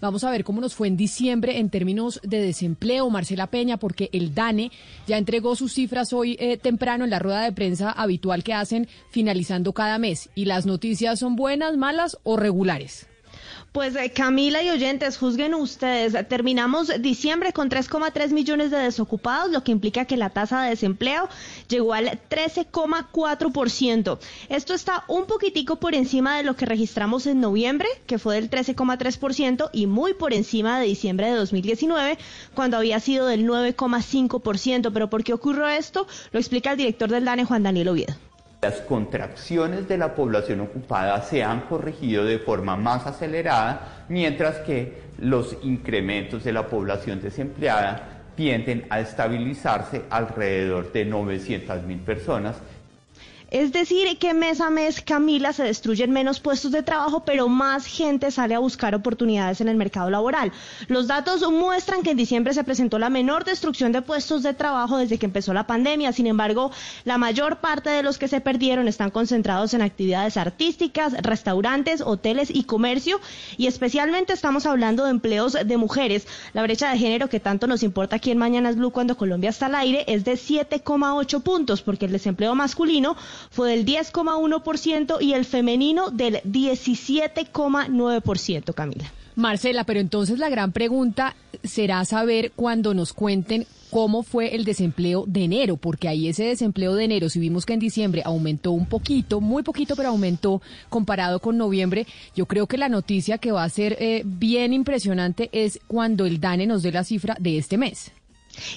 Vamos a ver cómo nos fue en diciembre en términos de desempleo, Marcela Peña, porque el DANE ya entregó sus cifras hoy eh, temprano en la rueda de prensa habitual que hacen finalizando cada mes. ¿Y las noticias son buenas, malas o regulares? Pues eh, Camila y oyentes, juzguen ustedes. Terminamos diciembre con 3,3 millones de desocupados, lo que implica que la tasa de desempleo llegó al 13,4%. Esto está un poquitico por encima de lo que registramos en noviembre, que fue del 13,3%, y muy por encima de diciembre de 2019, cuando había sido del 9,5%. Pero ¿por qué ocurrió esto? Lo explica el director del DANE, Juan Daniel Oviedo. Las contracciones de la población ocupada se han corregido de forma más acelerada, mientras que los incrementos de la población desempleada tienden a estabilizarse alrededor de 900 mil personas es decir, que mes a mes, Camila, se destruyen menos puestos de trabajo, pero más gente sale a buscar oportunidades en el mercado laboral. Los datos muestran que en diciembre se presentó la menor destrucción de puestos de trabajo desde que empezó la pandemia. Sin embargo, la mayor parte de los que se perdieron están concentrados en actividades artísticas, restaurantes, hoteles y comercio. Y especialmente estamos hablando de empleos de mujeres. La brecha de género que tanto nos importa aquí en Mañanas Blue cuando Colombia está al aire es de 7,8 puntos, porque el desempleo masculino fue del 10,1% y el femenino del 17,9%, Camila. Marcela, pero entonces la gran pregunta será saber cuando nos cuenten cómo fue el desempleo de enero, porque ahí ese desempleo de enero, si vimos que en diciembre aumentó un poquito, muy poquito, pero aumentó comparado con noviembre, yo creo que la noticia que va a ser eh, bien impresionante es cuando el DANE nos dé la cifra de este mes.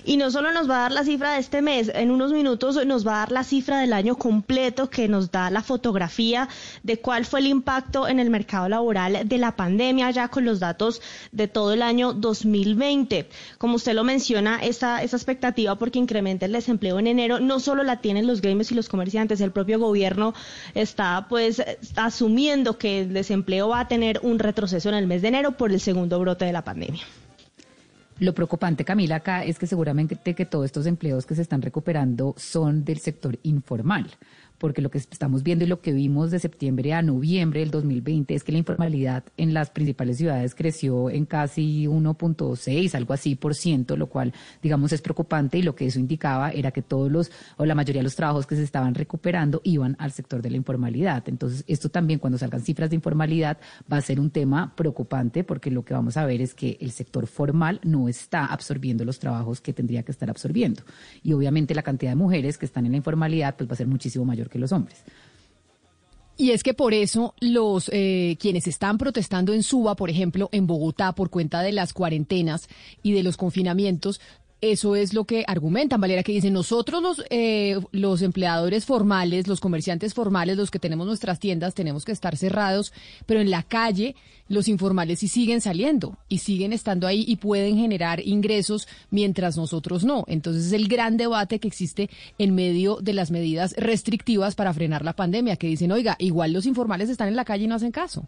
Y no solo nos va a dar la cifra de este mes, en unos minutos nos va a dar la cifra del año completo que nos da la fotografía de cuál fue el impacto en el mercado laboral de la pandemia ya con los datos de todo el año 2020. Como usted lo menciona, esa, esa expectativa porque incrementa el desempleo en enero no solo la tienen los gremios y los comerciantes, el propio gobierno está pues asumiendo que el desempleo va a tener un retroceso en el mes de enero por el segundo brote de la pandemia. Lo preocupante, Camila, acá es que seguramente que todos estos empleos que se están recuperando son del sector informal porque lo que estamos viendo y lo que vimos de septiembre a noviembre del 2020 es que la informalidad en las principales ciudades creció en casi 1.6, algo así por ciento, lo cual, digamos, es preocupante y lo que eso indicaba era que todos los, o la mayoría de los trabajos que se estaban recuperando iban al sector de la informalidad. Entonces, esto también, cuando salgan cifras de informalidad, va a ser un tema preocupante porque lo que vamos a ver es que el sector formal no está absorbiendo los trabajos que tendría que estar absorbiendo. Y obviamente la cantidad de mujeres que están en la informalidad pues va a ser muchísimo mayor que los hombres. Y es que por eso los eh, quienes están protestando en Suba, por ejemplo, en Bogotá, por cuenta de las cuarentenas y de los confinamientos, eso es lo que argumentan, Valera, que dicen nosotros los, eh, los empleadores formales, los comerciantes formales, los que tenemos nuestras tiendas, tenemos que estar cerrados, pero en la calle los informales sí siguen saliendo y siguen estando ahí y pueden generar ingresos mientras nosotros no. Entonces es el gran debate que existe en medio de las medidas restrictivas para frenar la pandemia, que dicen, oiga, igual los informales están en la calle y no hacen caso.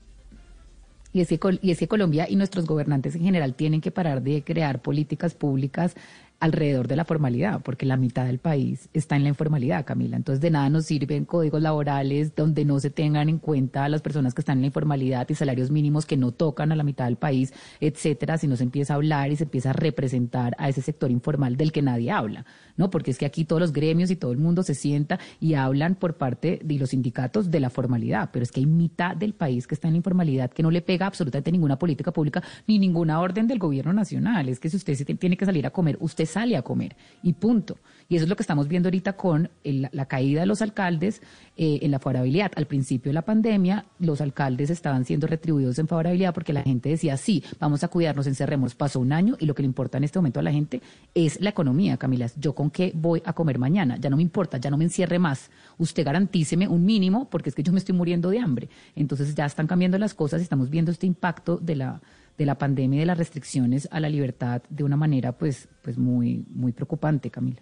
Y es, que, y es Colombia y nuestros gobernantes en general tienen que parar de crear políticas públicas alrededor de la formalidad, porque la mitad del país está en la informalidad, Camila. Entonces, de nada nos sirven códigos laborales donde no se tengan en cuenta a las personas que están en la informalidad y salarios mínimos que no tocan a la mitad del país, etcétera, si no se empieza a hablar y se empieza a representar a ese sector informal del que nadie habla, ¿no? Porque es que aquí todos los gremios y todo el mundo se sienta y hablan por parte de los sindicatos de la formalidad, pero es que hay mitad del país que está en la informalidad que no le pega absolutamente ninguna política pública ni ninguna orden del gobierno nacional. Es que si usted tiene que salir a comer, usted sale a comer y punto. Y eso es lo que estamos viendo ahorita con la caída de los alcaldes eh, en la favorabilidad. Al principio de la pandemia, los alcaldes estaban siendo retribuidos en favorabilidad porque la gente decía, sí, vamos a cuidarnos, encerremos. Pasó un año y lo que le importa en este momento a la gente es la economía, Camila. Yo con qué voy a comer mañana, ya no me importa, ya no me encierre más. Usted garantíceme un mínimo porque es que yo me estoy muriendo de hambre. Entonces ya están cambiando las cosas y estamos viendo este impacto de la de la pandemia y de las restricciones a la libertad de una manera pues pues muy muy preocupante, Camila.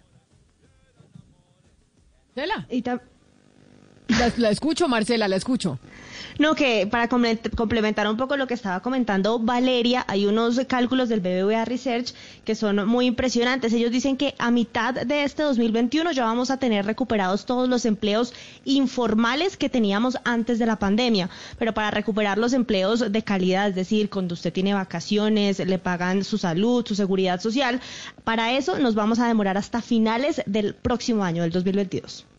Y la, escucho, Marcela, la escucho. No, que para complementar un poco lo que estaba comentando Valeria, hay unos cálculos del BBVA Research que son muy impresionantes. Ellos dicen que a mitad de este 2021 ya vamos a tener recuperados todos los empleos informales que teníamos antes de la pandemia. Pero para recuperar los empleos de calidad, es decir, cuando usted tiene vacaciones, le pagan su salud, su seguridad social, para eso nos vamos a demorar hasta finales del próximo año, del 2022.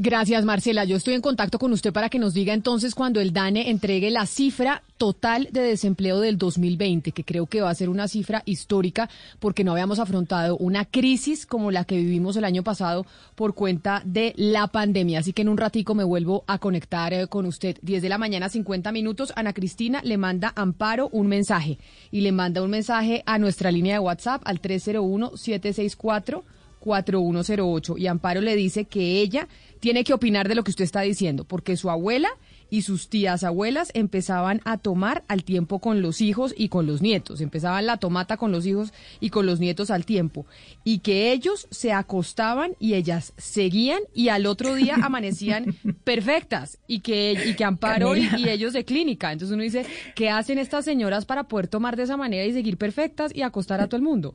Gracias, Marcela. Yo estoy en contacto con usted para que nos diga entonces cuando el DANE entregue la cifra total de desempleo del 2020, que creo que va a ser una cifra histórica porque no habíamos afrontado una crisis como la que vivimos el año pasado por cuenta de la pandemia. Así que en un ratico me vuelvo a conectar eh, con usted. 10 de la mañana, 50 minutos. Ana Cristina le manda Amparo un mensaje y le manda un mensaje a nuestra línea de WhatsApp al 301 764 4108 y Amparo le dice que ella tiene que opinar de lo que usted está diciendo, porque su abuela y sus tías abuelas empezaban a tomar al tiempo con los hijos y con los nietos, empezaban la tomata con los hijos y con los nietos al tiempo, y que ellos se acostaban y ellas seguían y al otro día amanecían perfectas y que, y que Amparo y, y, ellos de clínica. Entonces uno dice, ¿qué hacen estas señoras para poder tomar de esa manera y seguir perfectas y acostar a todo el mundo?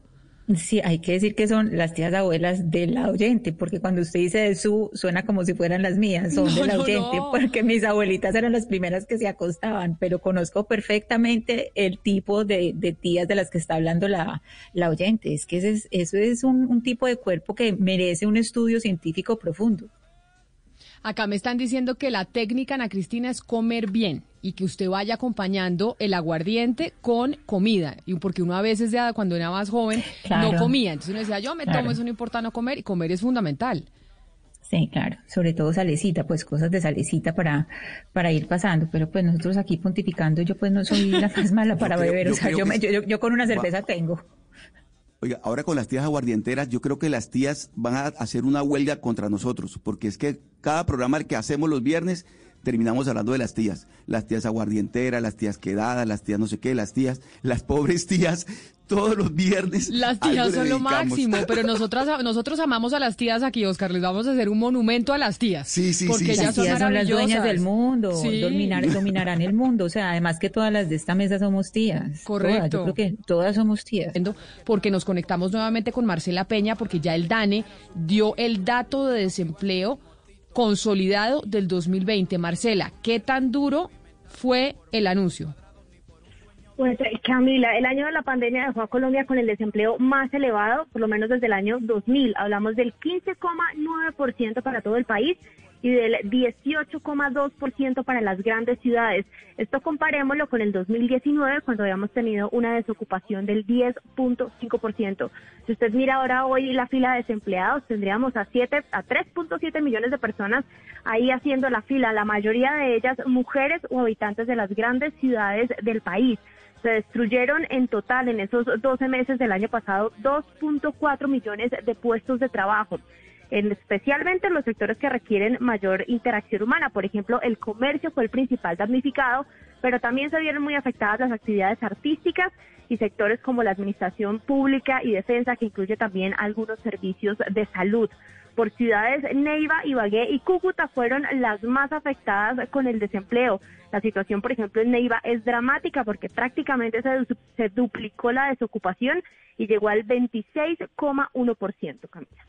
Sí, hay que decir que son las tías abuelas del oyente, porque cuando usted dice de su, suena como si fueran las mías, son del oyente, porque mis abuelitas eran las primeras que se acostaban, pero conozco perfectamente el tipo de, tías de las que está hablando la, la oyente. Es que es, eso es un, un tipo de cuerpo que merece un estudio científico profundo. Acá me están diciendo que la técnica, Ana Cristina, es comer bien y que usted vaya acompañando el aguardiente con comida. Y porque uno a veces, de, cuando era más joven, no comía. Entonces uno decía, yo me tomo, eso no importa no comer, y comer es fundamental. Sí, claro, sobre todo salecita, pues cosas de salecita para, para ir pasando, pero pues nosotros aquí pontificando, yo pues no soy la más mala para beber, o sea, yo, yo, con una cerveza tengo. Oiga, ahora con las tías aguardienteras, yo creo que las tías van a hacer una huelga contra nosotros, porque es que cada programa que hacemos los viernes terminamos hablando de las tías. Las tías aguardienteras, las tías quedadas, las tías no sé qué, las tías, las pobres tías, todos los viernes. Las tías son lo máximo, pero nosotras, nosotros amamos a las tías aquí, Oscar. Les vamos a hacer un monumento a las tías. Sí, sí, porque sí. Ellas las tías son, las dueñas del mundo, dominarán el mundo. O sea, además que todas las de esta mesa somos tías. Correcto. Yo creo que todas somos tías. Porque nos conectamos nuevamente con Marcela Peña, porque ya el DANE dio el dato de desempleo consolidado del 2020. Marcela, ¿qué tan duro fue el anuncio? Pues eh, Camila, el año de la pandemia dejó a Colombia con el desempleo más elevado, por lo menos desde el año 2000. Hablamos del 15,9% para todo el país y del 18,2% para las grandes ciudades. Esto comparémoslo con el 2019 cuando habíamos tenido una desocupación del 10.5%. Si usted mira ahora hoy la fila de desempleados, tendríamos a 7 a 3.7 millones de personas ahí haciendo la fila, la mayoría de ellas mujeres o habitantes de las grandes ciudades del país. Se destruyeron en total en esos 12 meses del año pasado 2.4 millones de puestos de trabajo especialmente en los sectores que requieren mayor interacción humana. Por ejemplo, el comercio fue el principal damnificado, pero también se vieron muy afectadas las actividades artísticas y sectores como la administración pública y defensa, que incluye también algunos servicios de salud. Por ciudades, Neiva, Ibagué y Cúcuta fueron las más afectadas con el desempleo. La situación, por ejemplo, en Neiva es dramática porque prácticamente se, se duplicó la desocupación y llegó al 26,1%, Camila.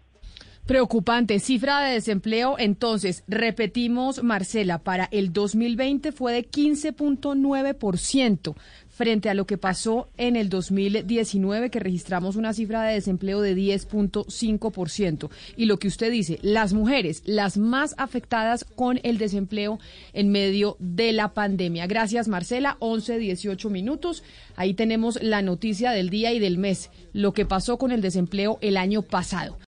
Preocupante, cifra de desempleo. Entonces, repetimos, Marcela, para el 2020 fue de 15.9% frente a lo que pasó en el 2019, que registramos una cifra de desempleo de 10.5%. Y lo que usted dice, las mujeres, las más afectadas con el desempleo en medio de la pandemia. Gracias, Marcela. 11, 18 minutos. Ahí tenemos la noticia del día y del mes, lo que pasó con el desempleo el año pasado.